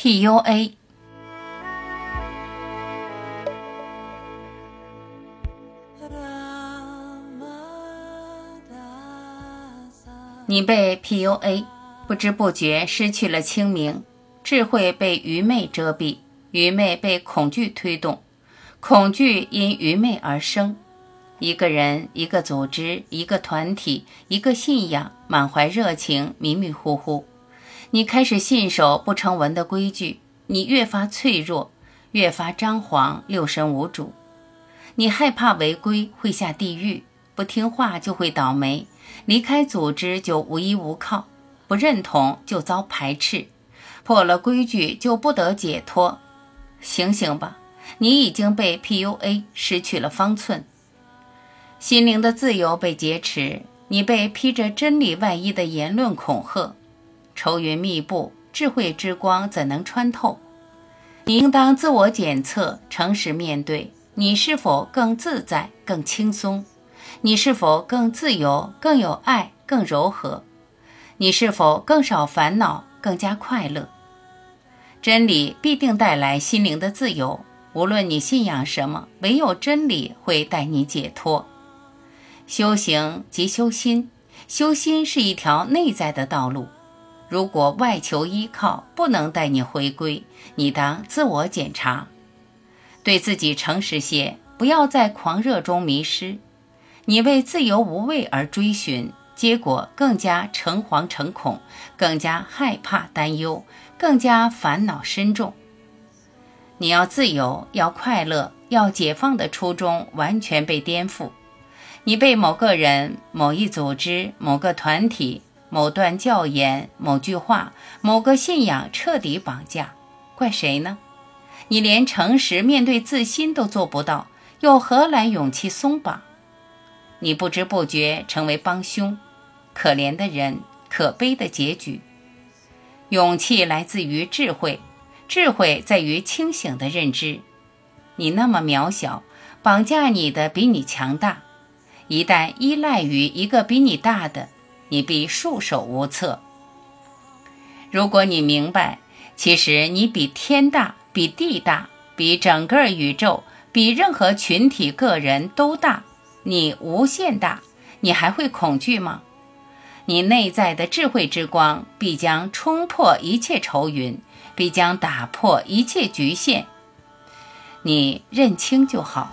PUA。你被 PUA，不知不觉失去了清明，智慧被愚昧遮蔽，愚昧被恐惧推动，恐惧因愚昧而生。一个人、一个组织、一个团体、一个信仰，满怀热情，迷迷糊糊。你开始信守不成文的规矩，你越发脆弱，越发张狂，六神无主。你害怕违规会下地狱，不听话就会倒霉。离开组织就无依无靠，不认同就遭排斥，破了规矩就不得解脱。醒醒吧，你已经被 PUA 失去了方寸，心灵的自由被劫持，你被披着真理外衣的言论恐吓，愁云密布，智慧之光怎能穿透？你应当自我检测，诚实面对，你是否更自在、更轻松？你是否更自由、更有爱、更柔和？你是否更少烦恼、更加快乐？真理必定带来心灵的自由。无论你信仰什么，唯有真理会带你解脱。修行即修心，修心是一条内在的道路。如果外求依靠不能带你回归，你当自我检查，对自己诚实些，不要在狂热中迷失。你为自由无畏而追寻，结果更加诚惶诚恐，更加害怕担忧，更加烦恼深重。你要自由，要快乐，要解放的初衷完全被颠覆。你被某个人、某一组织、某个团体、某段教言、某句话、某个信仰彻底绑架，怪谁呢？你连诚实面对自心都做不到，又何来勇气松绑？你不知不觉成为帮凶，可怜的人，可悲的结局。勇气来自于智慧，智慧在于清醒的认知。你那么渺小，绑架你的比你强大。一旦依赖于一个比你大的，你必束手无策。如果你明白，其实你比天大，比地大，比整个宇宙，比任何群体、个人都大。你无限大，你还会恐惧吗？你内在的智慧之光必将冲破一切愁云，必将打破一切局限。你认清就好。